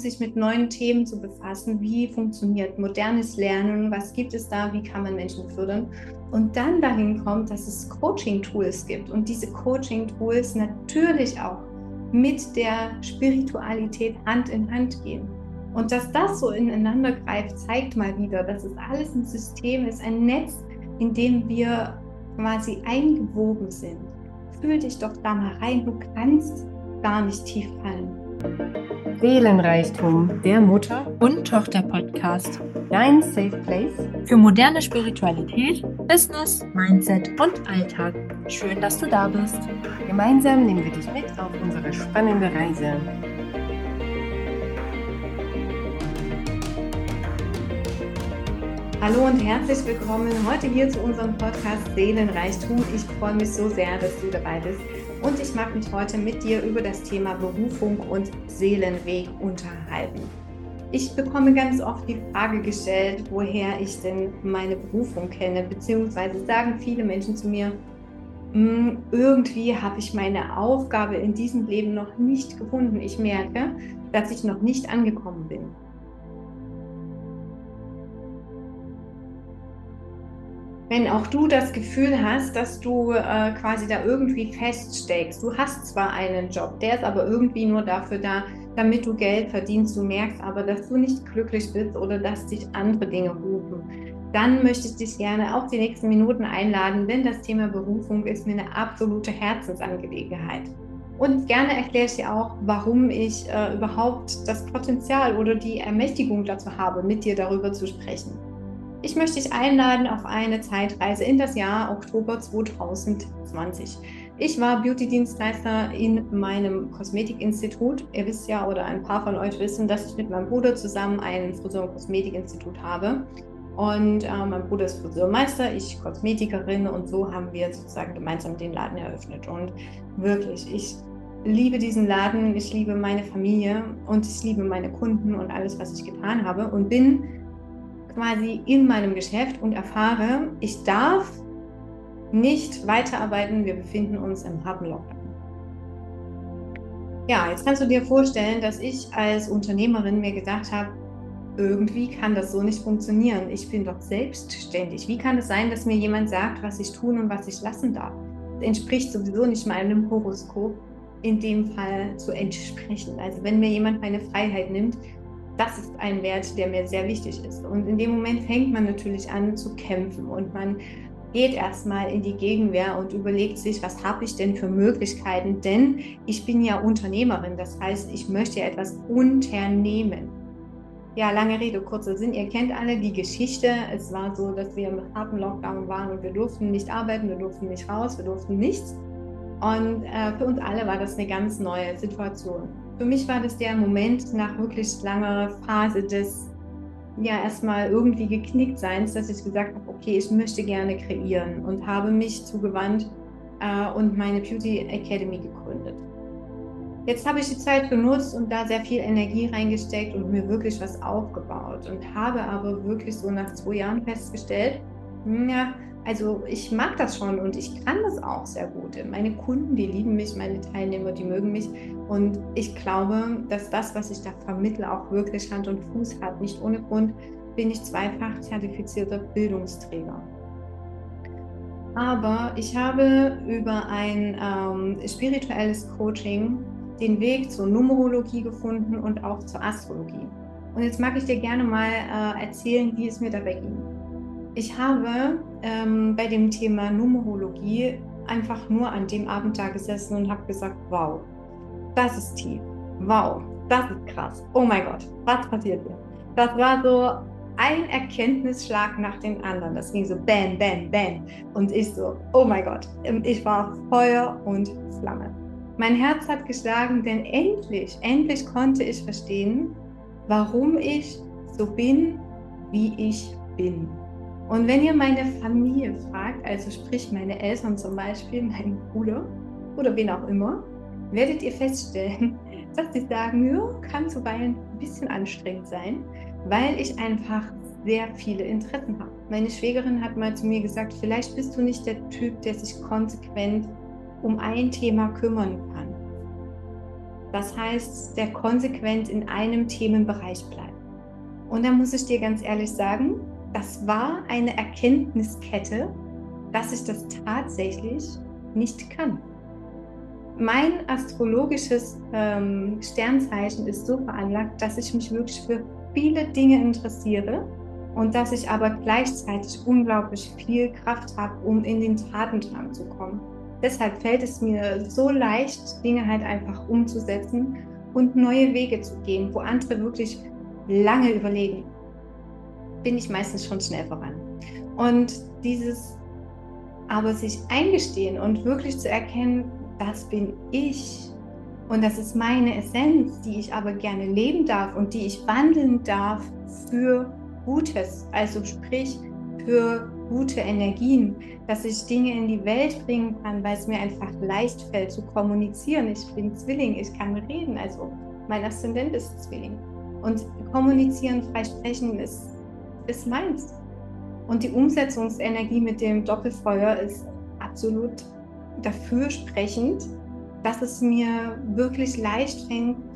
sich mit neuen Themen zu befassen. Wie funktioniert modernes Lernen? Was gibt es da? Wie kann man Menschen fördern? Und dann dahin kommt, dass es Coaching-Tools gibt und diese Coaching-Tools natürlich auch mit der Spiritualität Hand in Hand gehen. Und dass das so ineinander greift, zeigt mal wieder, dass es alles ein System ist, ein Netz, in dem wir quasi eingewoben sind. Fühl dich doch da mal rein, du kannst gar nicht tief fallen. Seelenreichtum, der Mutter- und Tochter-Podcast. Dein Safe Place für moderne Spiritualität, Business, Mindset und Alltag. Schön, dass du da bist. Gemeinsam nehmen wir dich mit auf unsere spannende Reise. Hallo und herzlich willkommen heute hier zu unserem Podcast Seelenreichtum. Ich freue mich so sehr, dass du dabei bist und ich mag mich heute mit dir über das Thema Berufung und Seelenweg unterhalten. Ich bekomme ganz oft die Frage gestellt, woher ich denn meine Berufung kenne, beziehungsweise sagen viele Menschen zu mir, hm, irgendwie habe ich meine Aufgabe in diesem Leben noch nicht gefunden. Ich merke, dass ich noch nicht angekommen bin. Wenn auch du das Gefühl hast, dass du äh, quasi da irgendwie feststeckst. Du hast zwar einen Job, der ist aber irgendwie nur dafür da, damit du Geld verdienst. Du merkst aber, dass du nicht glücklich bist oder dass dich andere Dinge rufen. Dann möchte ich dich gerne auch die nächsten Minuten einladen, denn das Thema Berufung ist mir eine absolute Herzensangelegenheit. Und gerne erkläre ich dir auch, warum ich äh, überhaupt das Potenzial oder die Ermächtigung dazu habe, mit dir darüber zu sprechen. Ich möchte dich einladen auf eine Zeitreise in das Jahr Oktober 2020. Ich war Beauty-Dienstleister in meinem Kosmetikinstitut. Ihr wisst ja, oder ein paar von euch wissen, dass ich mit meinem Bruder zusammen ein Friseur- und Kosmetikinstitut habe. Und äh, mein Bruder ist Friseurmeister, ich Kosmetikerin und so haben wir sozusagen gemeinsam den Laden eröffnet. Und wirklich, ich liebe diesen Laden, ich liebe meine Familie und ich liebe meine Kunden und alles, was ich getan habe und bin quasi in meinem Geschäft und erfahre, ich darf nicht weiterarbeiten, wir befinden uns im harten Lockdown. Ja, jetzt kannst du dir vorstellen, dass ich als Unternehmerin mir gedacht habe, irgendwie kann das so nicht funktionieren. Ich bin doch selbstständig. Wie kann es sein, dass mir jemand sagt, was ich tun und was ich lassen darf? Das entspricht sowieso nicht meinem Horoskop in dem Fall zu entsprechen. Also wenn mir jemand meine Freiheit nimmt, das ist ein Wert, der mir sehr wichtig ist. Und in dem Moment fängt man natürlich an zu kämpfen und man geht erstmal in die Gegenwehr und überlegt sich, was habe ich denn für Möglichkeiten? Denn ich bin ja Unternehmerin, das heißt, ich möchte etwas unternehmen. Ja, lange Rede, kurzer Sinn. Ihr kennt alle die Geschichte. Es war so, dass wir im harten Lockdown waren und wir durften nicht arbeiten, wir durften nicht raus, wir durften nichts. Und äh, für uns alle war das eine ganz neue Situation für mich war das der Moment nach wirklich langer Phase des ja erstmal irgendwie geknickt Seins, dass ich gesagt habe, okay, ich möchte gerne kreieren und habe mich zugewandt äh, und meine Beauty Academy gegründet. Jetzt habe ich die Zeit genutzt und da sehr viel Energie reingesteckt und mir wirklich was aufgebaut und habe aber wirklich so nach zwei Jahren festgestellt, hm, ja, also ich mag das schon und ich kann das auch sehr gut. Meine Kunden, die lieben mich, meine Teilnehmer, die mögen mich. Und ich glaube, dass das, was ich da vermittle, auch wirklich Hand und Fuß hat. Nicht ohne Grund bin ich zweifach zertifizierter Bildungsträger. Aber ich habe über ein ähm, spirituelles Coaching den Weg zur Numerologie gefunden und auch zur Astrologie. Und jetzt mag ich dir gerne mal äh, erzählen, wie es mir dabei ging. Ich habe ähm, bei dem Thema Numerologie einfach nur an dem Abend da gesessen und habe gesagt, wow, das ist tief, wow, das ist krass, oh mein Gott, was passiert hier? Das war so ein Erkenntnisschlag nach dem anderen. Das ging so bam, bam, bam. Und ich so, oh mein Gott, ich war Feuer und Flamme. Mein Herz hat geschlagen, denn endlich, endlich konnte ich verstehen, warum ich so bin, wie ich bin. Und wenn ihr meine Familie fragt, also sprich meine Eltern zum Beispiel, meinen Bruder oder wen auch immer, werdet ihr feststellen, dass sie sagen, ja, kann zuweilen ein bisschen anstrengend sein, weil ich einfach sehr viele Interessen habe. Meine Schwägerin hat mal zu mir gesagt, vielleicht bist du nicht der Typ, der sich konsequent um ein Thema kümmern kann. Das heißt, der konsequent in einem Themenbereich bleibt. Und da muss ich dir ganz ehrlich sagen, das war eine Erkenntniskette, dass ich das tatsächlich nicht kann. Mein astrologisches ähm, Sternzeichen ist so veranlagt, dass ich mich wirklich für viele Dinge interessiere und dass ich aber gleichzeitig unglaublich viel Kraft habe, um in den Tatendrang zu kommen. Deshalb fällt es mir so leicht, Dinge halt einfach umzusetzen und neue Wege zu gehen, wo andere wirklich lange überlegen. Bin ich meistens schon schnell voran. Und dieses aber sich eingestehen und wirklich zu erkennen, das bin ich und das ist meine Essenz, die ich aber gerne leben darf und die ich wandeln darf für Gutes, also sprich für gute Energien, dass ich Dinge in die Welt bringen kann, weil es mir einfach leicht fällt zu kommunizieren. Ich bin Zwilling, ich kann reden, also mein Aszendent ist Zwilling. Und kommunizieren, frei sprechen ist, ist meins. Und die Umsetzungsenergie mit dem Doppelfeuer ist absolut dafür sprechend, dass es mir wirklich leicht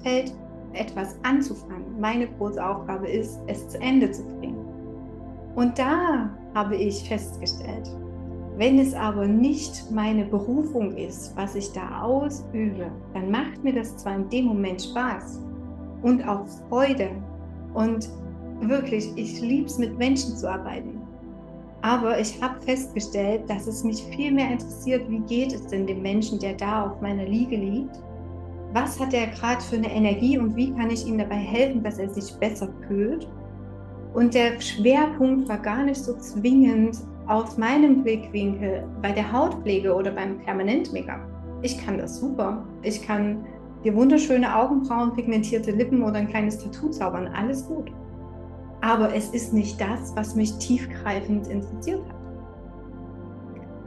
fällt, etwas anzufangen. Meine große Aufgabe ist, es zu Ende zu bringen. Und da habe ich festgestellt, wenn es aber nicht meine Berufung ist, was ich da ausübe, dann macht mir das zwar in dem Moment Spaß und auch Freude. Und wirklich, ich liebe es, mit Menschen zu arbeiten. Aber ich habe festgestellt, dass es mich viel mehr interessiert, wie geht es denn dem Menschen, der da auf meiner Liege liegt? Was hat er gerade für eine Energie und wie kann ich ihm dabei helfen, dass er sich besser fühlt? Und der Schwerpunkt war gar nicht so zwingend aus meinem Blickwinkel bei der Hautpflege oder beim Permanent-Make-up. Ich kann das super. Ich kann dir wunderschöne Augenbrauen, pigmentierte Lippen oder ein kleines Tattoo zaubern. Alles gut aber es ist nicht das, was mich tiefgreifend interessiert hat.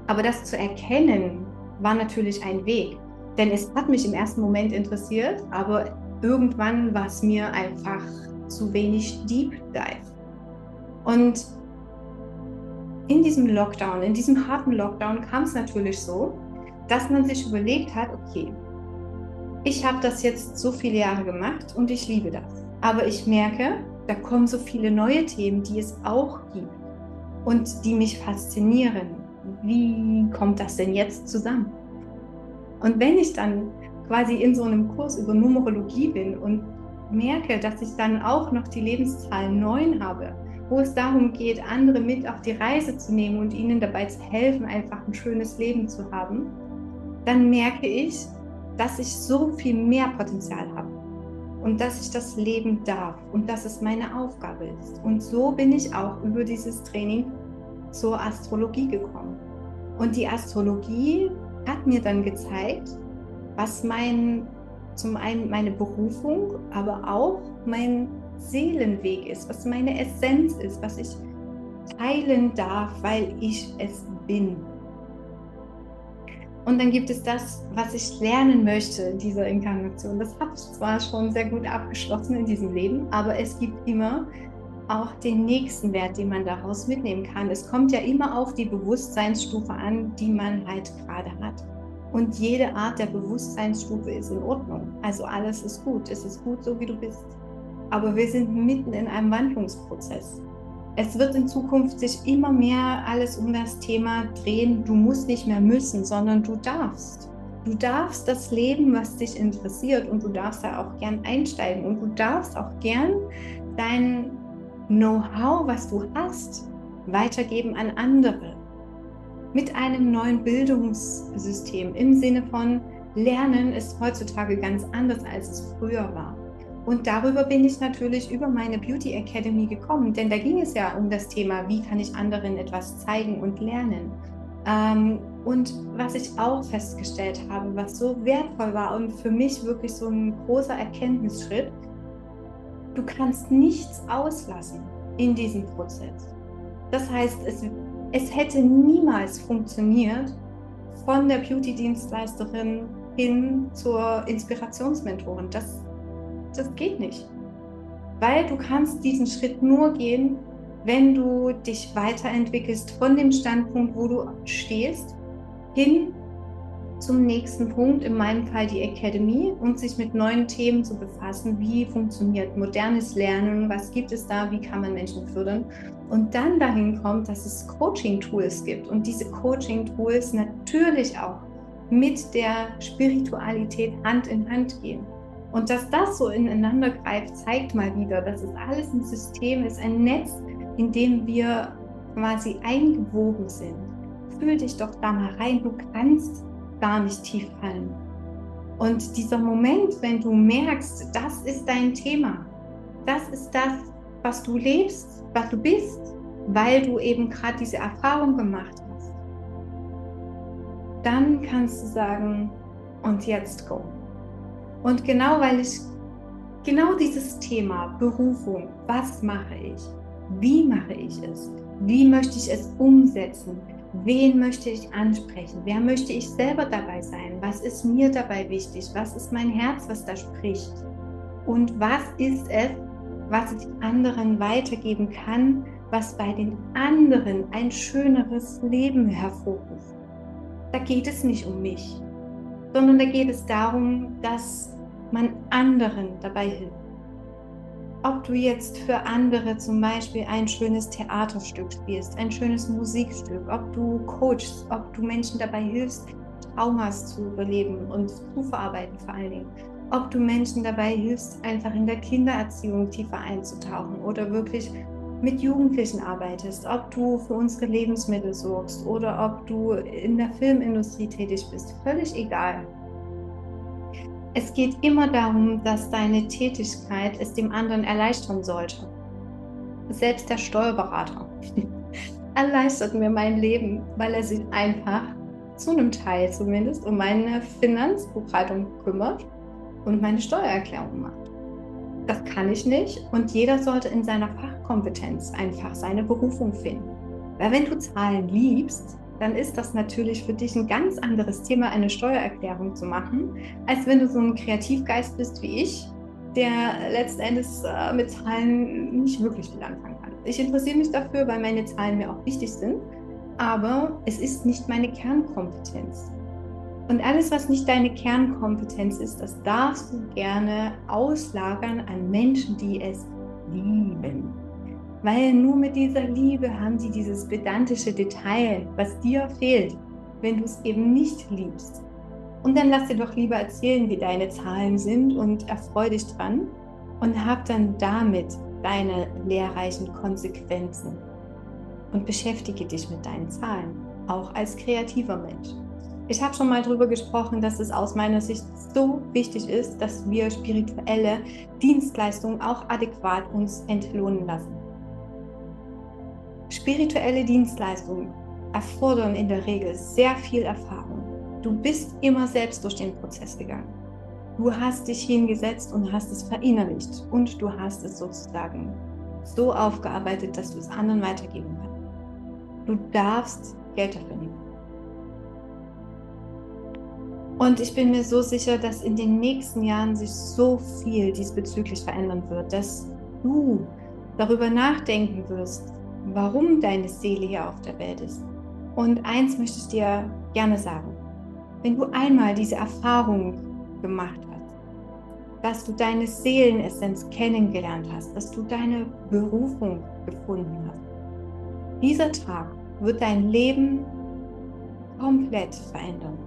Aber das zu erkennen, war natürlich ein Weg, denn es hat mich im ersten Moment interessiert, aber irgendwann war es mir einfach zu wenig Deep Dive. Und in diesem Lockdown, in diesem harten Lockdown kam es natürlich so, dass man sich überlegt hat, okay, ich habe das jetzt so viele Jahre gemacht und ich liebe das. Aber ich merke, da kommen so viele neue Themen, die es auch gibt und die mich faszinieren. Wie kommt das denn jetzt zusammen? Und wenn ich dann quasi in so einem Kurs über Numerologie bin und merke, dass ich dann auch noch die Lebenszahl 9 habe, wo es darum geht, andere mit auf die Reise zu nehmen und ihnen dabei zu helfen, einfach ein schönes Leben zu haben, dann merke ich, dass ich so viel mehr Potenzial habe und dass ich das leben darf und dass es meine Aufgabe ist. Und so bin ich auch über dieses Training zur Astrologie gekommen. Und die Astrologie hat mir dann gezeigt, was mein, zum einen meine Berufung, aber auch mein Seelenweg ist, was meine Essenz ist, was ich teilen darf, weil ich es bin. Und dann gibt es das, was ich lernen möchte in dieser Inkarnation. Das habe ich zwar schon sehr gut abgeschlossen in diesem Leben, aber es gibt immer auch den nächsten Wert, den man daraus mitnehmen kann. Es kommt ja immer auf die Bewusstseinsstufe an, die man halt gerade hat. Und jede Art der Bewusstseinsstufe ist in Ordnung. Also alles ist gut. Es ist gut, so wie du bist. Aber wir sind mitten in einem Wandlungsprozess es wird in Zukunft sich immer mehr alles um das Thema drehen, du musst nicht mehr müssen, sondern du darfst. Du darfst das Leben, was dich interessiert und du darfst da auch gern einsteigen und du darfst auch gern dein Know-how, was du hast, weitergeben an andere. Mit einem neuen Bildungssystem im Sinne von Lernen ist heutzutage ganz anders, als es früher war. Und darüber bin ich natürlich über meine Beauty Academy gekommen, denn da ging es ja um das Thema, wie kann ich anderen etwas zeigen und lernen. Ähm, und was ich auch festgestellt habe, was so wertvoll war und für mich wirklich so ein großer Erkenntnisschritt, du kannst nichts auslassen in diesem Prozess. Das heißt, es, es hätte niemals funktioniert, von der Beauty-Dienstleisterin hin zur Inspirationsmentorin. Das das geht nicht. Weil du kannst diesen Schritt nur gehen, wenn du dich weiterentwickelst von dem Standpunkt, wo du stehst, hin zum nächsten Punkt, in meinem Fall die Academy, und sich mit neuen Themen zu befassen. Wie funktioniert modernes Lernen? Was gibt es da? Wie kann man Menschen fördern? Und dann dahin kommt, dass es Coaching-Tools gibt und diese Coaching-Tools natürlich auch mit der Spiritualität Hand in Hand gehen. Und dass das so ineinander greift, zeigt mal wieder, dass es alles ein System ist, ein Netz, in dem wir quasi eingewoben sind. Fühl dich doch da mal rein, du kannst gar nicht tief fallen. Und dieser Moment, wenn du merkst, das ist dein Thema, das ist das, was du lebst, was du bist, weil du eben gerade diese Erfahrung gemacht hast, dann kannst du sagen, und jetzt go. Und genau weil ich genau dieses Thema Berufung, was mache ich, wie mache ich es, wie möchte ich es umsetzen, wen möchte ich ansprechen, wer möchte ich selber dabei sein, was ist mir dabei wichtig, was ist mein Herz, was da spricht? Und was ist es, was ich anderen weitergeben kann, was bei den anderen ein schöneres Leben hervorruft. Da geht es nicht um mich, sondern da geht es darum, dass man anderen dabei hilft. Ob du jetzt für andere zum Beispiel ein schönes Theaterstück spielst, ein schönes Musikstück, ob du coachst, ob du Menschen dabei hilfst, Traumas zu überleben und zu verarbeiten vor allen Dingen, ob du Menschen dabei hilfst, einfach in der Kindererziehung tiefer einzutauchen oder wirklich mit Jugendlichen arbeitest, ob du für unsere Lebensmittel sorgst oder ob du in der Filmindustrie tätig bist, völlig egal. Es geht immer darum, dass deine Tätigkeit es dem anderen erleichtern sollte. Selbst der Steuerberater erleichtert mir mein Leben, weil er sich einfach zu einem Teil zumindest um meine Finanzbuchhaltung kümmert und meine Steuererklärung macht. Das kann ich nicht und jeder sollte in seiner Fachkompetenz einfach seine Berufung finden. Weil wenn du Zahlen liebst, dann ist das natürlich für dich ein ganz anderes Thema, eine Steuererklärung zu machen, als wenn du so ein Kreativgeist bist wie ich, der letzten Endes äh, mit Zahlen nicht wirklich viel anfangen kann. Ich interessiere mich dafür, weil meine Zahlen mir auch wichtig sind, aber es ist nicht meine Kernkompetenz. Und alles, was nicht deine Kernkompetenz ist, das darfst du gerne auslagern an Menschen, die es lieben. Weil nur mit dieser Liebe haben sie dieses pedantische Detail, was dir fehlt, wenn du es eben nicht liebst. Und dann lass dir doch lieber erzählen, wie deine Zahlen sind und erfreu dich dran und hab dann damit deine lehrreichen Konsequenzen. Und beschäftige dich mit deinen Zahlen, auch als kreativer Mensch. Ich habe schon mal darüber gesprochen, dass es aus meiner Sicht so wichtig ist, dass wir spirituelle Dienstleistungen auch adäquat uns entlohnen lassen. Spirituelle Dienstleistungen erfordern in der Regel sehr viel Erfahrung. Du bist immer selbst durch den Prozess gegangen. Du hast dich hingesetzt und hast es verinnerlicht und du hast es sozusagen so aufgearbeitet, dass du es anderen weitergeben kannst. Du darfst Geld dafür nehmen. Und ich bin mir so sicher, dass in den nächsten Jahren sich so viel diesbezüglich verändern wird, dass du darüber nachdenken wirst, warum deine Seele hier auf der Welt ist. Und eins möchte ich dir gerne sagen. Wenn du einmal diese Erfahrung gemacht hast, dass du deine Seelenessenz kennengelernt hast, dass du deine Berufung gefunden hast, dieser Tag wird dein Leben komplett verändern.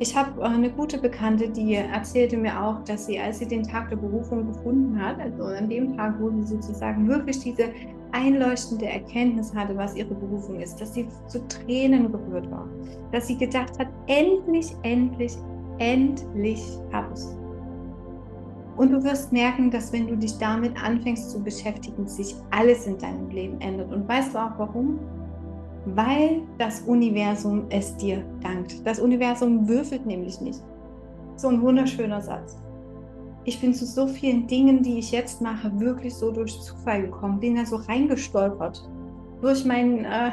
Ich habe äh, eine gute Bekannte, die erzählte mir auch, dass sie, als sie den Tag der Berufung gefunden hat, also an dem Tag, wo sie sozusagen wirklich diese einleuchtende Erkenntnis hatte, was ihre Berufung ist, dass sie zu Tränen gerührt war, dass sie gedacht hat, endlich, endlich, endlich habe ich. Und du wirst merken, dass wenn du dich damit anfängst zu beschäftigen, sich alles in deinem Leben ändert. Und weißt du auch warum? weil das Universum es dir dankt. Das Universum würfelt nämlich nicht. So ein wunderschöner Satz. Ich bin zu so vielen Dingen, die ich jetzt mache, wirklich so durch Zufall gekommen, bin da so reingestolpert. Durch mein äh,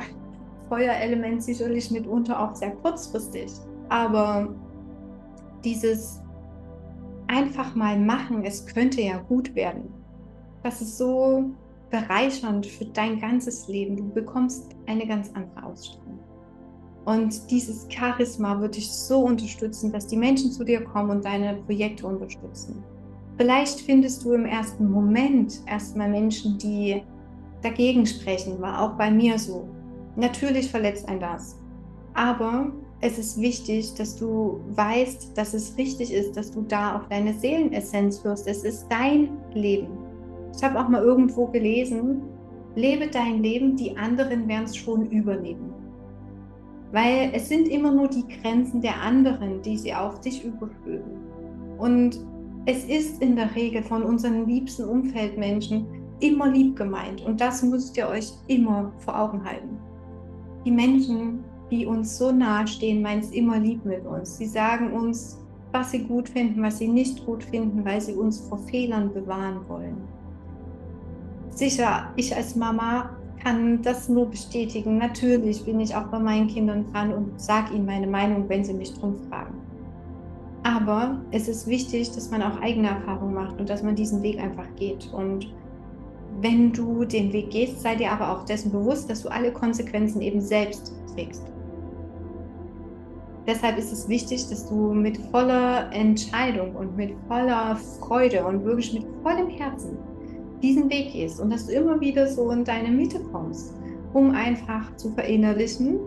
Feuerelement sicherlich mitunter auch sehr kurzfristig. Aber dieses einfach mal machen, es könnte ja gut werden. Das ist so bereichernd für dein ganzes Leben. Du bekommst eine ganz andere Ausstrahlung. Und dieses Charisma wird dich so unterstützen, dass die Menschen zu dir kommen und deine Projekte unterstützen. Vielleicht findest du im ersten Moment erstmal Menschen, die dagegen sprechen, war auch bei mir so. Natürlich verletzt ein das. Aber es ist wichtig, dass du weißt, dass es richtig ist, dass du da auf deine Seelenessenz hörst. Es ist dein Leben. Ich habe auch mal irgendwo gelesen, lebe dein Leben, die anderen werden es schon überleben. Weil es sind immer nur die Grenzen der anderen, die sie auf dich überstülpen. Und es ist in der Regel von unseren liebsten Umfeldmenschen immer lieb gemeint. Und das müsst ihr euch immer vor Augen halten. Die Menschen, die uns so nahe stehen, meinen es immer lieb mit uns. Sie sagen uns, was sie gut finden, was sie nicht gut finden, weil sie uns vor Fehlern bewahren wollen. Sicher, ich als Mama kann das nur bestätigen. Natürlich bin ich auch bei meinen Kindern dran und sage ihnen meine Meinung, wenn sie mich drum fragen. Aber es ist wichtig, dass man auch eigene Erfahrungen macht und dass man diesen Weg einfach geht. Und wenn du den Weg gehst, sei dir aber auch dessen bewusst, dass du alle Konsequenzen eben selbst trägst. Deshalb ist es wichtig, dass du mit voller Entscheidung und mit voller Freude und wirklich mit vollem Herzen diesen Weg gehst und dass du immer wieder so in deine Mitte kommst, um einfach zu verinnerlichen,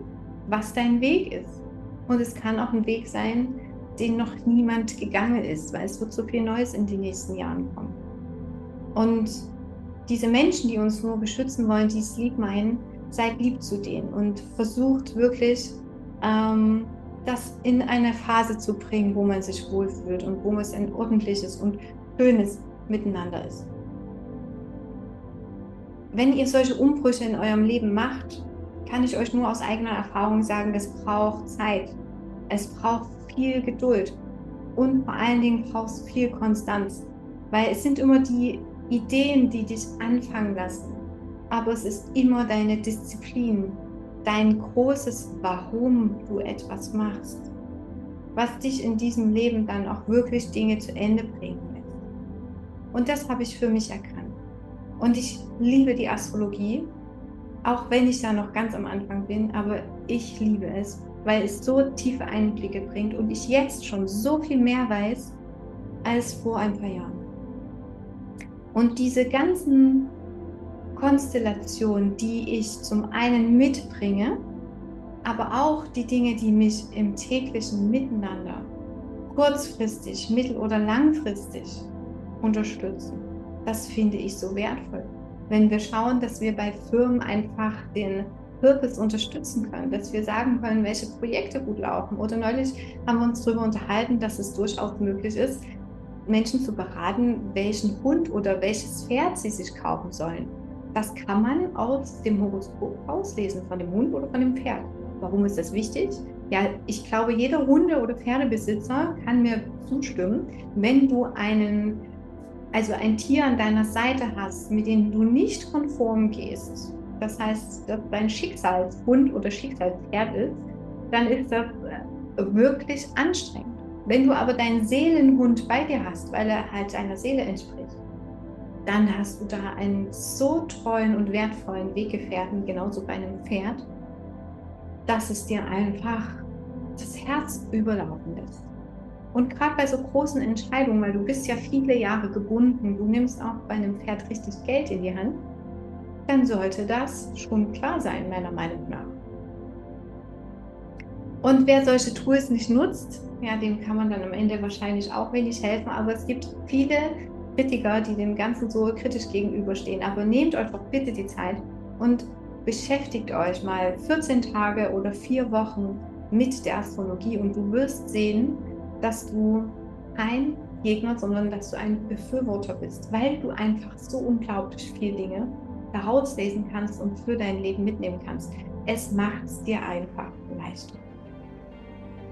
was dein Weg ist. Und es kann auch ein Weg sein, den noch niemand gegangen ist, weil es wird so viel Neues in den nächsten Jahren kommen. Und diese Menschen, die uns nur beschützen wollen, die es lieb meinen, seid lieb zu denen und versucht wirklich, ähm, das in eine Phase zu bringen, wo man sich wohlfühlt und wo es ein ordentliches und schönes Miteinander ist wenn ihr solche Umbrüche in eurem Leben macht, kann ich euch nur aus eigener Erfahrung sagen, es braucht Zeit. Es braucht viel Geduld und vor allen Dingen braucht es viel Konstanz, weil es sind immer die Ideen, die dich anfangen lassen. Aber es ist immer deine Disziplin, dein großes Warum du etwas machst, was dich in diesem Leben dann auch wirklich Dinge zu Ende bringen lässt. Und das habe ich für mich erkannt. Und ich liebe die Astrologie, auch wenn ich da noch ganz am Anfang bin, aber ich liebe es, weil es so tiefe Einblicke bringt und ich jetzt schon so viel mehr weiß als vor ein paar Jahren. Und diese ganzen Konstellationen, die ich zum einen mitbringe, aber auch die Dinge, die mich im täglichen Miteinander kurzfristig, mittel- oder langfristig unterstützen das finde ich so wertvoll. Wenn wir schauen, dass wir bei Firmen einfach den Purpose unterstützen können, dass wir sagen können, welche Projekte gut laufen. Oder neulich haben wir uns darüber unterhalten, dass es durchaus möglich ist, Menschen zu beraten, welchen Hund oder welches Pferd sie sich kaufen sollen. Das kann man aus dem Horoskop auslesen, von dem Hund oder von dem Pferd. Warum ist das wichtig? Ja, ich glaube, jeder Hunde- oder Pferdebesitzer kann mir zustimmen, wenn du einen also ein Tier an deiner Seite hast, mit dem du nicht konform gehst, das heißt, dass dein Schicksalshund oder Schicksalspferd ist, dann ist das äh, wirklich anstrengend. Wenn du aber deinen Seelenhund bei dir hast, weil er halt deiner Seele entspricht, dann hast du da einen so treuen und wertvollen Weggefährten, genauso bei einem Pferd, dass es dir einfach das Herz überlaufen lässt. Und gerade bei so großen Entscheidungen, weil du bist ja viele Jahre gebunden, du nimmst auch bei einem Pferd richtig Geld in die Hand, dann sollte das schon klar sein, meiner Meinung nach. Und wer solche Tools nicht nutzt, ja, dem kann man dann am Ende wahrscheinlich auch wenig helfen. Aber es gibt viele Kritiker, die dem Ganzen so kritisch gegenüberstehen. Aber nehmt euch doch bitte die Zeit und beschäftigt euch mal 14 Tage oder vier Wochen mit der Astrologie und du wirst sehen, dass du kein Gegner, sondern dass du ein Befürworter bist, weil du einfach so unglaublich viele Dinge daraus lesen kannst und für dein Leben mitnehmen kannst. Es macht es dir einfach leichter.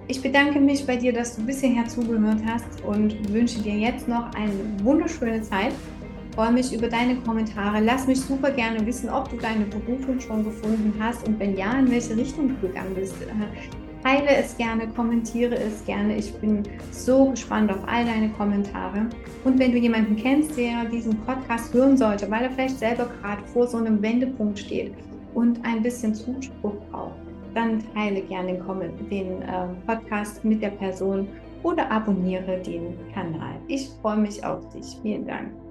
Ich bedanke mich bei dir, dass du bis hierher zugehört hast und wünsche dir jetzt noch eine wunderschöne Zeit. Freue mich über deine Kommentare. Lass mich super gerne wissen, ob du deine Berufung schon gefunden hast und wenn ja, in welche Richtung du gegangen bist. Teile es gerne, kommentiere es gerne. Ich bin so gespannt auf all deine Kommentare. Und wenn du jemanden kennst, der diesen Podcast hören sollte, weil er vielleicht selber gerade vor so einem Wendepunkt steht und ein bisschen Zuspruch braucht, dann teile gerne den äh, Podcast mit der Person oder abonniere den Kanal. Ich freue mich auf dich. Vielen Dank.